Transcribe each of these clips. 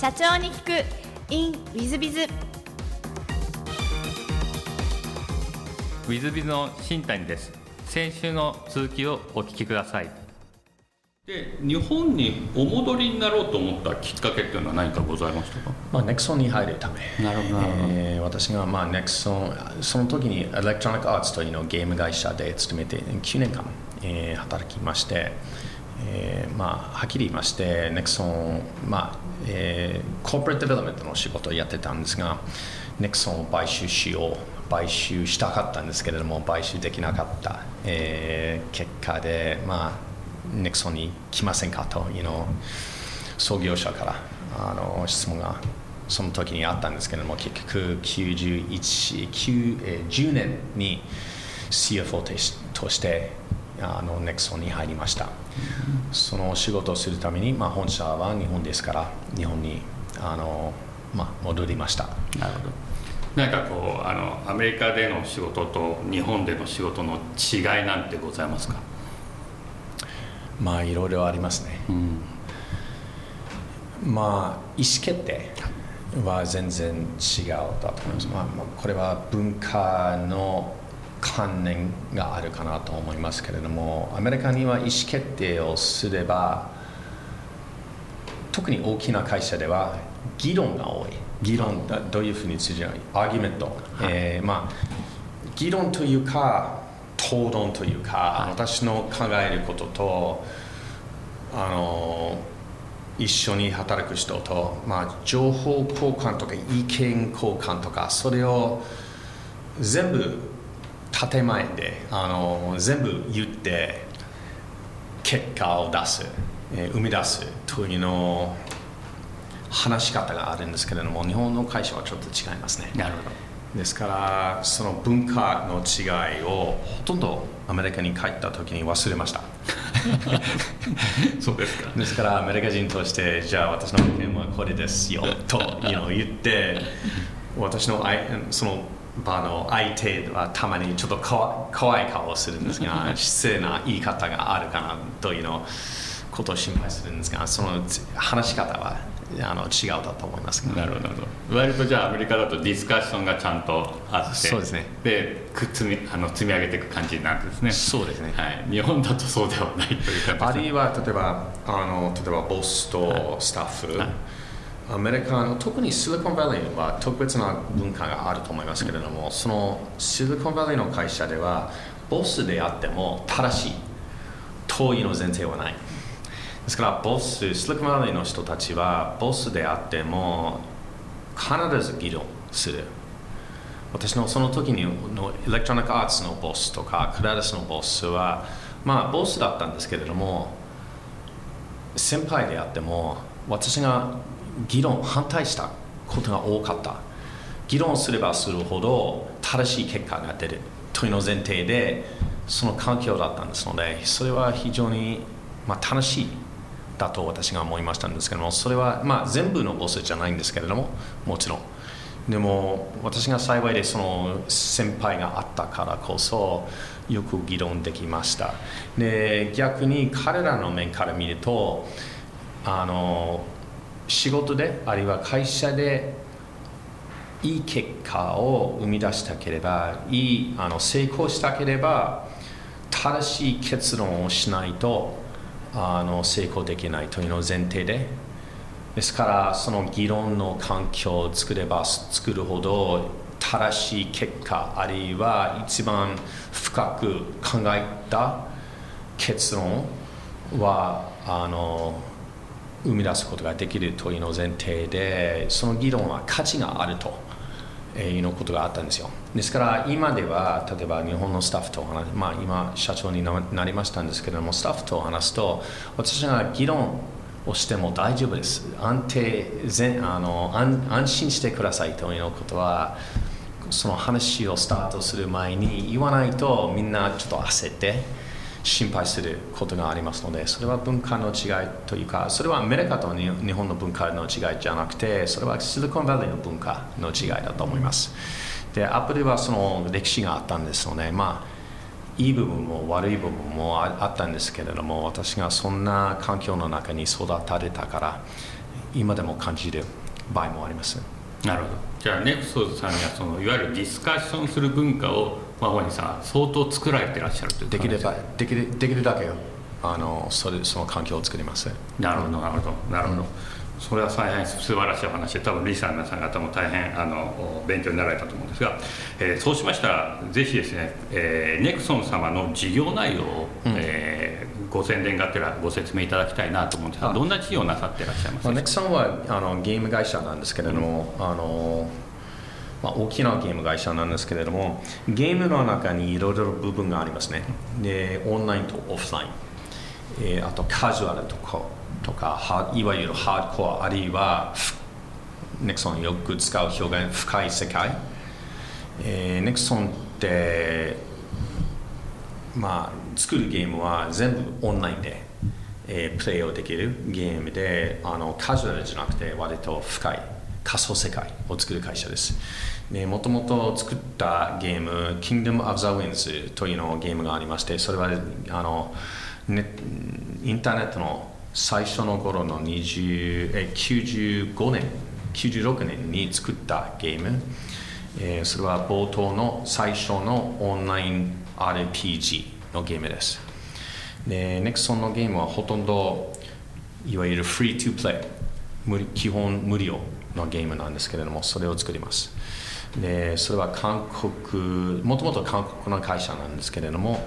社長に聞く。In ウィズビズウィズビズの新谷です。先週の続きをお聞きください。で日本にお戻りになろうと思ったきっかけっていうのは何かございましたか、まあ、ネクソンに入るため。なるほど、えー、私が、まあ、ネクソンその時にエレクトロニックアーツというのゲーム会社で勤めて9年間、えー、働きまして、えーまあ、はっきり言いましてネクソン、まあえー、コーポレートデベロメントの仕事をやってたんですがネクソンを買収しよう買収したかったんですけれども買収できなかった、えー、結果でまあネクソンに来ませんかと、you know、創業者からあの質問がその時にあったんですけれども結局91 9、えー、10年に CFO としてあのネクソンに入りました、その仕事をするために、まあ、本社は日本ですから日本にあの、まあ、戻りました。なるほど。何かこうあのアメリカでの仕事と日本での仕事の違いなんてございますか？まあいろいろありますね、うん、まあ意思決定は全然違うだと思います、まあ、これは文化の観念があるかなと思いますけれどもアメリカには意思決定をすれば特に大きな会社では議論が多い。議論どういうふうに通じない？アーギュメント、はい、えー、まあ議論というか討論というか、はい、私の考えることとあの一緒に働く人と、まあ、情報交換とか意見交換とかそれを全部建前であの全部言って結果を出す、えー、生み出すというの話し方があるんですけれども日本の会社はちょっと違いますね。なるほど。ですからその文化の違いをほとんどアメリカに帰った時に忘れました。そうですか。ですからアメリカ人としてじゃあ私の意見はこれですよと言って私のその場の相手はたまにちょっとかわい顔をするんですが 失礼な言い方があるかなというのことを心配するんですがその話し方はあの違うだと思いますなるほど割とじゃあアメリカだとディスカッションがちゃんとあってそうですね。でく積みあの積み上げていく感じなんですね。そうですね、はい、日本だとそうではないという感じあるいは例えばあの例えばボスとスタッフ、はいアメリカの特にシリコンバレーは特別な文化があると思いますけれども、そのシリコンバレーの会社ではボスであっても正しい遠いの前提はない。ですからボススリックマネーの人たちはボスであっても必ず議論する。私のその時にのエレクトロニックアーツのボスとかクラリスのボスはまあボスだったんですけれども先輩であっても私が議論反対したことが多かった。議論すればするほど正しい結果が出るというの前提でその環境だったんですのでそれは非常に、まあ、楽しいだと私が思いましたんですけどもそれはまあ全部のボスじゃないんですけれどももちろん。でも私が幸いでその先輩があったからこそよく議論できました。で逆に彼らの面から見るとあの仕事であるいは会社でいい結果を生み出したければいいあの成功したければ正しい結論をしないとあの成功できないというのを前提で。ですからその議論の環境を作れば作るほど正しい結果あるいは一番深く考えた結論はあの生み出すことができるというの前提でその議論は価値があるというのことがあったんですよ。ですから今では例えば日本のスタッフと話まあ今社長になりましたんですけどもスタッフと話すと私が議論をしても大丈夫です。安定全あの安安心してくださいということはその話をスタートする前に言わないとみんなちょっと焦って心配することがありますのでそれは文化の違いというかそれはアメリカと日本の文化の違いじゃなくてそれはシリコンバレーの文化の違いだと思います。でアップルはその歴史があったんですのでまあいい部分も悪い部分もあったんですけれども私がそんな環境の中に育たれたから今でも感じる場合もあります。なるほど。じゃあネクソズさんにはそのいわゆるディスカッションする文化をマホニさん相当作られてらっしゃるというできればできるできるだけあのそれその環境を作ります。なるほどなるほどなるほど、うん。それは大変素晴らしいお話で多分リーさん皆さん方も大変あの勉強になられたと思うんですが、えー、そうしましたらぜひですね、えー、ネクソン様の事業内容を、うん、えー、ご宣伝がてらご説明いただきたいなと思うんですがどんな事業をなさっていらっしゃいますか、ネクソンはあのゲーム会社なんですけれども、うん、あのまあ、大きなゲーム会社なんですけれどもゲームの中にいろいろ部分がありますね。でオンラインとオフライン、えー、あとカジュアルとかとかいわゆるハードコアあるいはネクソンよく使う表現深い世界、えー、ネクソンってまあ作るゲームは全部オンラインで、えー、プレイをできるゲームであのカジュアルじゃなくて割と深い。仮想世界を作る会社です。もともと作ったゲーム「Kingdom of the Winds」というのゲームがありましてそれはあの、ね、インターネットの最初の頃の20え95年96年に作ったゲーム、えー、それは冒頭の最初のオンライン RPG のゲームです。でネクソンのゲームはほとんどいわゆるフリートゥプレイ基本無料のゲームなんですけれどもそれを作りますでそれは韓国もともと韓国の会社なんですけれども、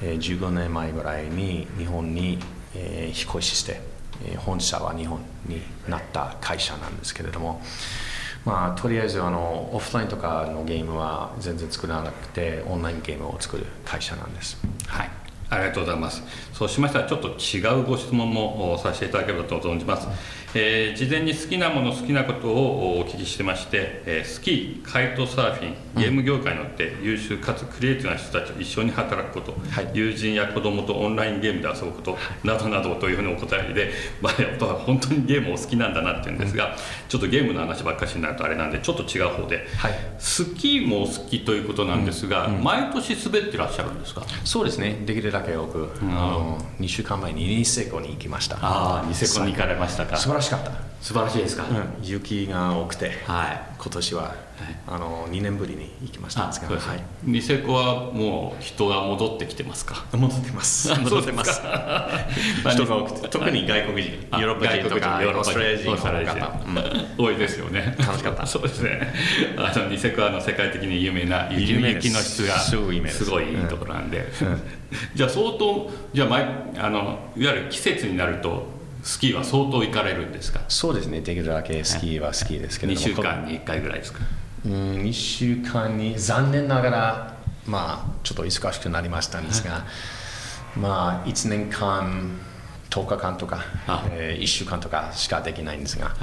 15年前ぐらいに日本に、引っ越しして、本社は日本になった会社なんですけれども、まあ、とりあえずあのオフラインとかのゲームは全然作らなくてオンラインゲームを作る会社なんです。はいありがとうございます。そうしましたら、ちょっと違うご質問もさせていただければと存じます。えー、事前に好きなもの好きなことをお聞きしてまして、えー、スキーカイトサーフィンゲーム業界によって優秀かつクリエイティブな人たちと一緒に働くこと、はい、友人や子供とオンラインゲームで遊ぶこと、はい、などなどというふうにお答えで、まあ、やっぱ本当にゲームお好きなんだなっていうんですが、うん、ちょっとゲームの話ばっかしになるとあれなんでちょっと違う方で、はい、スキーもお好きということなんですが、うん。うん、毎年滑ってらっしゃるんですか？そうですね。できるだけ多く、あの2週間前にニセコに行きました。ああニセコに行かれましたからしかった。素晴らしいですか、うん、雪が多くて、はい、今年は、はい、あの2年ぶりに行きましたんですが、はい、ニセコはもう人が戻ってきてますか？戻ってます。戻ってます。人が多くて特に外国人ヨーロッパ人とかオーストラリア人。多いですよね。楽しかった。そうですね。あのニセコはの世界的に有名な雪雪の質がす。ごいいいところなんで、うん、じゃあ相当じゃあ毎あのいわゆる季節になるとスキーは相当行かれるんですか？そうですねできるだけスキーはスキーですけども。2週間に1回ぐらいですか？うん2週間に残念ながらまあちょっと忙しくなりましたんですがまあ1年間10日間とか、えー、1週間とかしかできないんですが。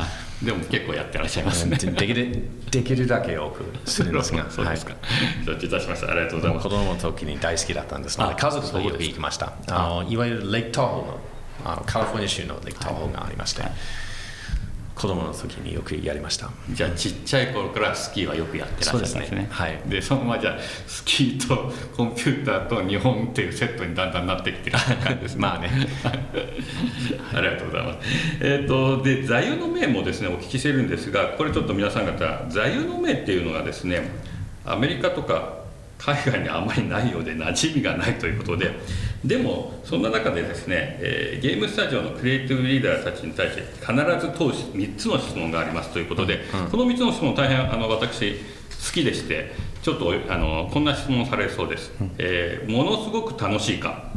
でも結構やってらっしゃいますね。できるできるだけ多くするんですが。そうですか、はい、承知いたしました。ありがとうございます。子供の時に大好きだったんですので家族とよく行きました。あのいわゆるレイクターのあのカリフォルニア州のレイクターホーがありまして、はい、子供の時によくやりました。じゃあちっちゃい頃からスキーはよくやってらっしゃるんですね、ね、はい、でそのままじゃあスキーとコンピューターと日本っていうセットにだんだんなってきてる感じです、ね、まあね。ありがとうございます。えっ、ー、とで座右の銘もですねお聞きしてるんですがこれちょっと皆さん方座右の銘っていうのがですねアメリカとか海外にあまりないようで馴染みがないということででもそんな中でですね、えー、ゲームスタジオのクリエイティブリーダーたちに対して必ず通し3つの質問がありますということで、うん、この3つの質問大変あの私好きでしてちょっとあのこんな質問されそうです、うん、えー、ものすごく楽しいか。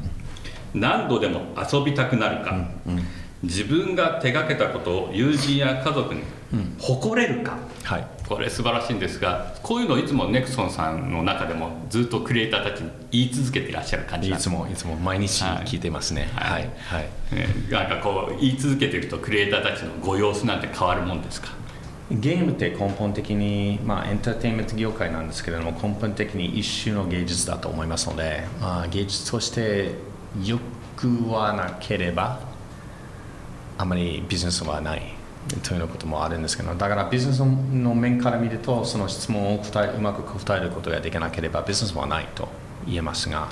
何度でも遊びたくなるか、うん。うん、自分が手がけたことを友人や家族に誇れるか、はい、これ素晴らしいんですがこういうのをいつもネクソンさんの中でもずっとクリエイターたちに言い続けていらっしゃる感じいつもいつも毎日聞いてますね。はい、はい。はい、なんかこう言い続けているとクリエイターたちのご様子なんて変わるもんですか？ゲームって根本的に、まあ、エンターテインメント業界なんですけれども根本的に一種の芸術だと思いますので、まあ、芸術としてよくはなければあまりビジネスはないというようなこともあるんですけどだからビジネスの面から見るとその質問を答えうまく答えることができなければビジネスはないと言えますが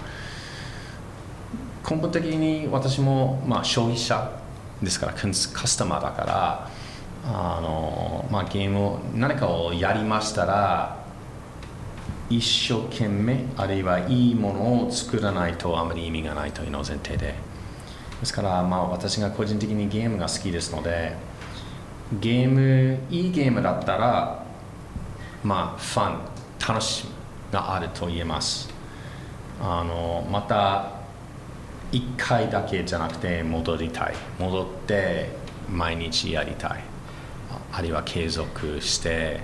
根本的に私もまあ消費者ですからカスタマーだからあの、まあ、ゲームを何かをやりましたら一生懸命あるいはいいものを作らないとあまり意味がないというのを前提でですから、まあ、私が個人的にゲームが好きですのでゲームいいゲームだったらまあファン楽しみがあると言えます。あのまた1回だけじゃなくて戻りたい。戻って毎日やりたい。あるいは継続して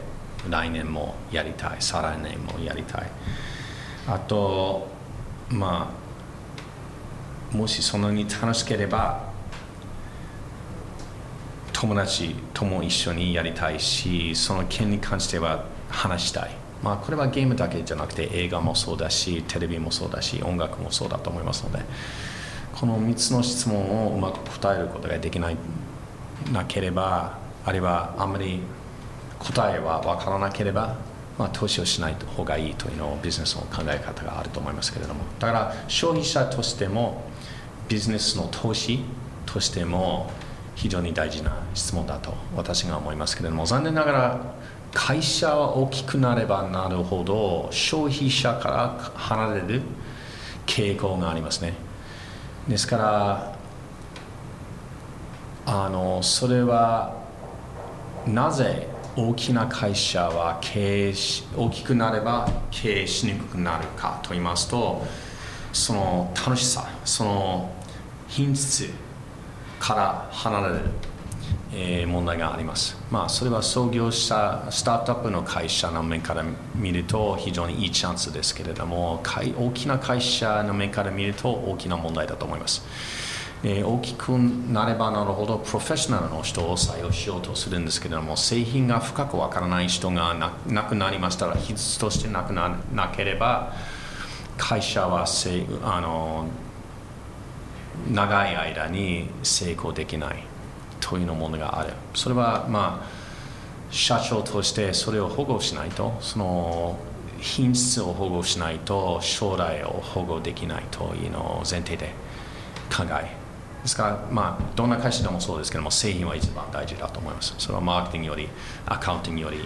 来年もやりたい。再来年もやりたい。あとまあもしそんなに楽しければ友達とも一緒にやりたいしその件に関しては話したい。まあこれはゲームだけじゃなくて映画もそうだしテレビもそうだし音楽もそうだと思いますのでこの3つの質問をうまく答えることができないなければあるいはあんまり答えは分からなければ、まあ、投資をしない方がいいというのをビジネスの考え方があると思いますけれども。だから消費者としてもビジネスの投資としても非常に大事な質問だと私が思いますけれども残念ながら会社は大きくなればなるほど消費者から離れる傾向がありますね。ですからあのそれはなぜ大きな会社は経営し大きくなれば経営しにくくなるかと言いますとその楽しさその品質から離れる、えー、問題があります、まあ、それは創業者スタートアップの会社の面から見ると非常にいいチャンスですけれども大きな会社の面から見ると大きな問題だと思います。え、大きくなればなるほどプロフェッショナルの人を採用しようとするんですけれども製品が深くわからない人がなくなりましたら比率としてなくななければ会社はせあの長い間に成功できないというものがあるそれはまあ社長としてそれを保護しないとその品質を保護しないと将来を保護できないというのを前提で考えですから、まあ、どんな会社でもそうですけども、製品は一番大事だと思います。それはマーケティングより、アカウンティングより、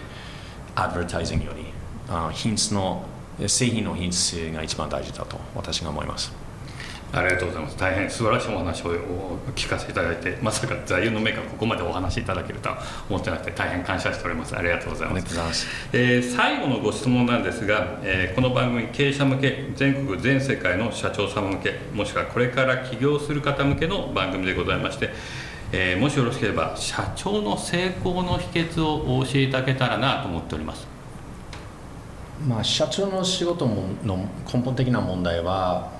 アドバタイジングより、あ品質の、製品の品質が一番大事だと私が思います。ありがとうございます。大変素晴らしいお話を聞かせていただいてまさか座右の銘がここまでお話しいただけるとは思ってなくて大変感謝しております。ありがとうございます。えー、最後のご質問なんですが、えー、この番組経営者向け全国全世界の社長様向けもしくはこれから起業する方向けの番組でございましてえー、もしよろしければ社長の成功の秘訣をお教えいただけたらなと思っております、まあ、社長の仕事の根本的な問題は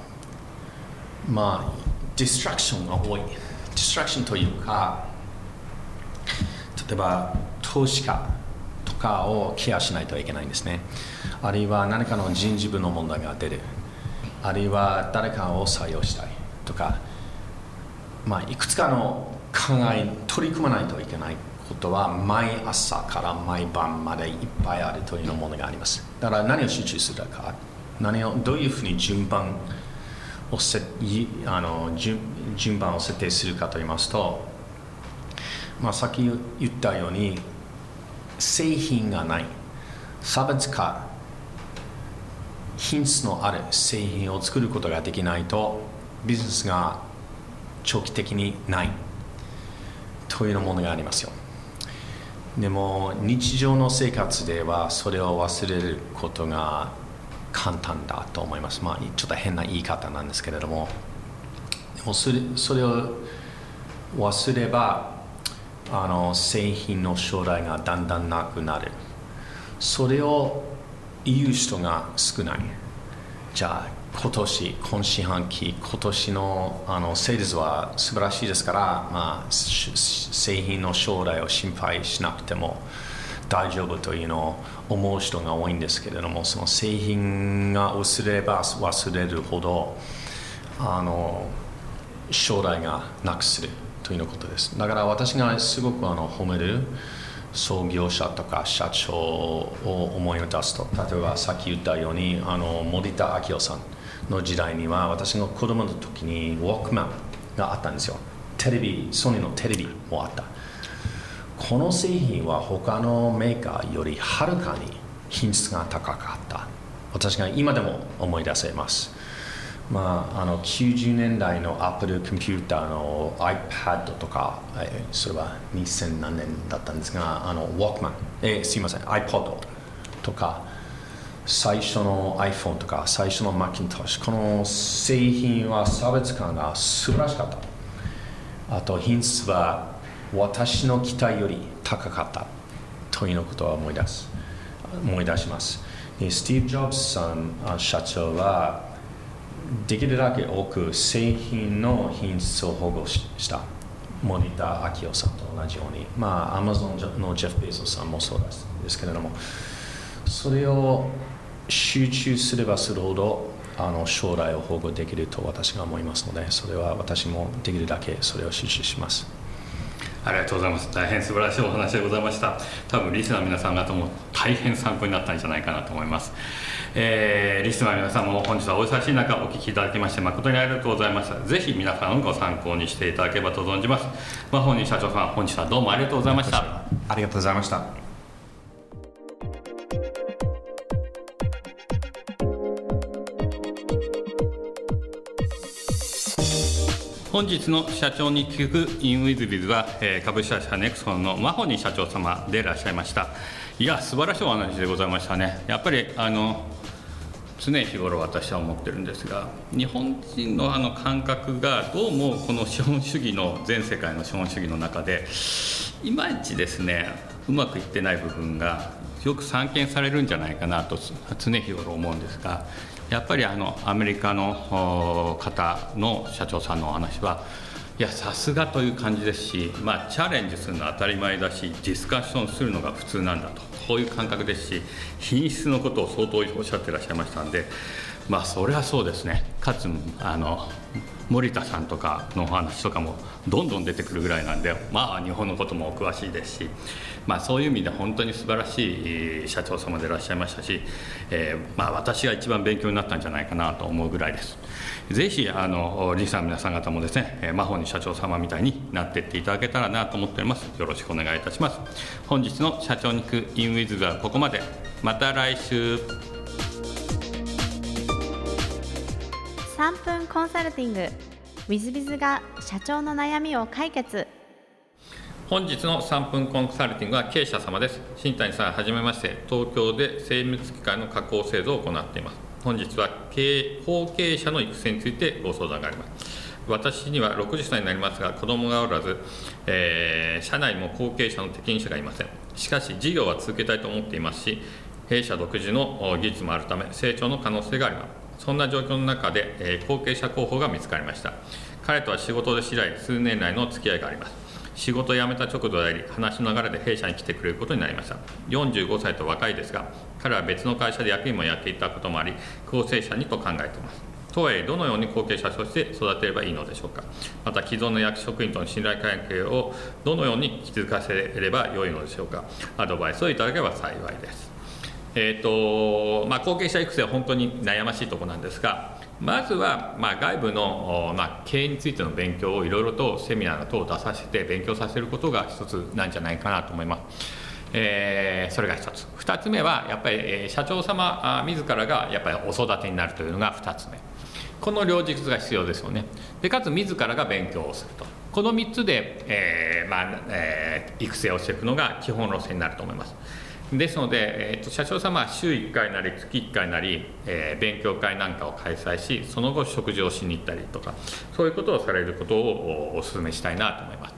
まあディストラクションが多い。ディストラクションというか例えば投資家とかをケアしないといけないんですね。あるいは何かの人事部の問題が出る。あるいは誰かを採用したいとか、まあ、いくつかの考え取り組まないといけないことは毎朝から毎晩までいっぱいあるというものがあります。だから何を集中するか。何をどういうふうに順番をせあの順順番を設定するかと言いますと、まあ、さっき言ったように製品がない。差別化品質のある製品を作ることができないとビジネスが長期的にない。というものがありますよ。でも日常の生活ではそれを忘れることが簡単だと思います。まあ、ちょっと変な言い方なんですけれども、でもそれそれを忘ればあの製品の将来がだんだんなくなる。それを言う人が少ない。じゃあ今年、今四半期、今年のあのセールスは素晴らしいですから、まあ、製品の将来を心配しなくても大丈夫というのを思う人が多いんですけれどもその製品が忘れれば忘れるほどあの将来がなくするということです。だから私がすごくあの褒める創業者とか社長を思い出すと例えばさっき言ったようにあの森田明夫さんの時代には私が子供の時にウォークマンがあったんですよ。テレビソニーのテレビもあった。この製品は他のメーカーよりはるかに品質が高かった。私が今でも思い出せます。まあ、あの90年代のアップルコンピューターの iPad とか、それは2000何年だったんですが、あの Walkman、えー、すいません、iPod とか、最初の iPhone とか、最初の Macintosh、この製品は差別感が素晴らしかった。あと、品質は私の期待より高かったということを思い出す。思い出します。スティーブ・ジョブズさん社長はできるだけ多く製品の品質を保護した。森田昭夫さんと同じように、まあ、アマゾンのジェフ・ベイゾさんもそうですけれども、それを集中すればするほどあの将来を保護できると私が思いますので、それは私もできるだけそれを集中します。ありがとうございます。大変素晴らしいお話でございました。多分リスナーの皆さん方も大変参考になったんじゃないかなと思います、えー、リスナーの皆さんも本日はお忙しい中お聞きいただきまして誠にありがとうございました。ぜひ皆さんご参考にしていただければと存じます。ま、本人社長さん本日はどうもありがとうございました。ありがとうございました。本日の社長に聞くインウィズビズは、えー、株式会社ネクソンのマホニ社長様でいらっしゃいました。いや素晴らしいお話でございましたね。やっぱりあの常日頃私は思ってるんですが日本人のあの感覚がどうもこの資本主義の全世界の資本主義の中でいまいちですねうまくいってない部分がよく散見されるんじゃないかなと常日頃思うんですがやっぱりあのアメリカの方の社長さんのお話はいやさすがという感じですし、まあ、チャレンジするのは当たり前だしディスカッションするのが普通なんだとこういう感覚ですし品質のことを相当おっしゃってらっしゃいましたんでまあそれはそうですね。かつあの森田さんとかのお話とかもどんどん出てくるぐらいなんでまあ日本のこともお詳しいですし、まあ、そういう意味で本当に素晴らしい社長様でいらっしゃいましたし、えー、まあ私が一番勉強になったんじゃないかなと思うぐらいです。ぜひあのリスナーの皆さん方もですねマホニ社長様みたいになっていっていただけたらなと思っております。よろしくお願いいたします。本日の社長に行くインウィズはここまで。また来週。3分コンサルティング。w i z b i が社長の悩みを解決。本日の3分コンサルティングは経営者様です。新谷さんはじめまして。東京で精密機械の加工製造を行っています。本日は経営後継者の育成についてご相談があります。私には60歳になりますが子供がおらず、えー、社内も後継者の適任者がいません。しかし事業は続けたいと思っていますし弊社独自の技術もあるため成長の可能性があります。そんな状況の中で、えー、後継者候補が見つかりました。彼とは仕事で次第数年来の付き合いがあります。仕事を辞めた直後であり話の流れで弊社に来てくれることになりました。45歳と若いですが彼は別の会社で役員もやっていたこともあり構成者にと考えています。とはいえどのように後継者として育てればいいのでしょうか。また既存の役職員との信頼関係をどのように築かせればよいのでしょうか。アドバイスをいただければ幸いです。えーとまあ、後継者育成は本当に悩ましいところなんですがまずは、まあ、外部の、まあ、経営についての勉強をいろいろとセミナー等を出させて勉強させることが一つなんじゃないかなと思います。えー、それが一つ。二つ目はやっぱり、えー、社長様自らがやっぱりお育てになるというのが二つ目。この両軸が必要ですよね。でかつ自らが勉強をすると。この3つで、えーまあえー、育成をしていくのが基本路線になると思います。ですので、えーと、社長様は週1回なり月1回なり、えー、勉強会なんかを開催しその後食事をしに行ったりとかそういうことをされることをお勧めしたいなと思います。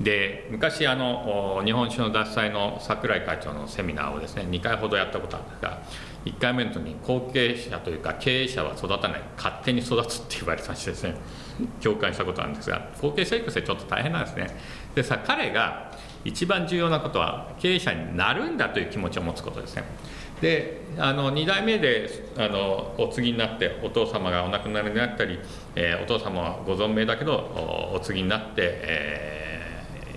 で昔あの日本酒の脱菜の櫻井会長のセミナーをですね2回ほどやったことあるんですが1回目の時に後継者というか経営者は育たない勝手に育つって言われたしですね共感したことなんですが後継者育成ちょっと大変なんですね。でさ彼が一番重要なことは経営者になるんだという気持ちを持つことですね。であの2代目であのお継ぎになってお父様がお亡くなりになったり、えー、お父様はご存命だけどお継ぎになって、えー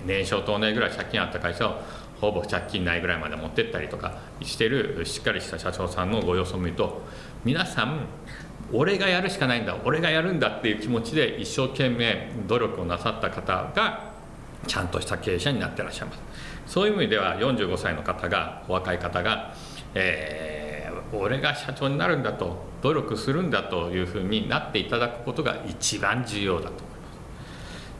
年商当年ぐらい借金あった会社をほぼ借金ないぐらいまで持ってったりとかしてるしっかりした社長さんのご様子を見ると皆さん俺がやるしかないんだ俺がやるんだっていう気持ちで一生懸命努力をなさった方がちゃんとした経営者になってらっしゃいます。そういう意味では45歳の方がお若い方が、えー、俺が社長になるんだと努力するんだというふうになっていただくことが一番重要だと思います、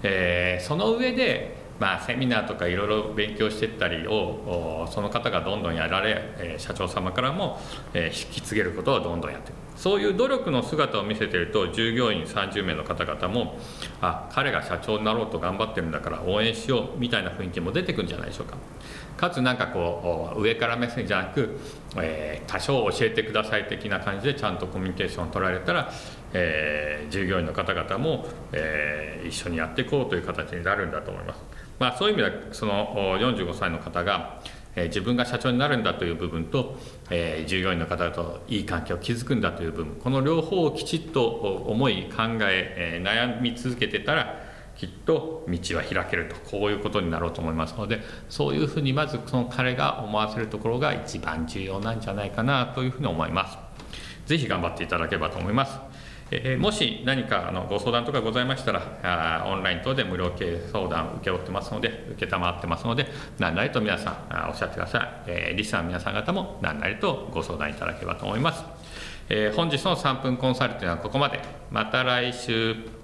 えー、その上でまあ、セミナーとかいろいろ勉強していったりをその方がどんどんやられ、社長様からも、引き継げることをどんどんやっていくそういう努力の姿を見せてると従業員30名の方々もあ彼が社長になろうと頑張ってるんだから応援しようみたいな雰囲気も出てくるんじゃないでしょうかかつなんかこう上から目線じゃなく、えー、多少教えてください的な感じでちゃんとコミュニケーションを取られたら、えー、従業員の方々も、えー、一緒にやっていこうという形になるんだと思います。まあ、そういう意味ではその45歳の方が、え、自分が社長になるんだという部分と、え、従業員の方といい関係を築くんだという部分この両方をきちっと思い考ええ、悩み続けてたらきっと道は開けるとこういうことになろうと思いますのでそういうふうにまずその彼が思わせるところが一番重要なんじゃないかなというふうに思います。ぜひ頑張っていただければと思います。えもし何かあのご相談とかございましたらあオンライン等で無料系相談を受け負ってますので承ってますので何なりと皆さんあおっしゃってください、えー、リスナーの皆さん方も何なりとご相談いただければと思います、えー、本日の3分コンサルティングはここまで。また来週。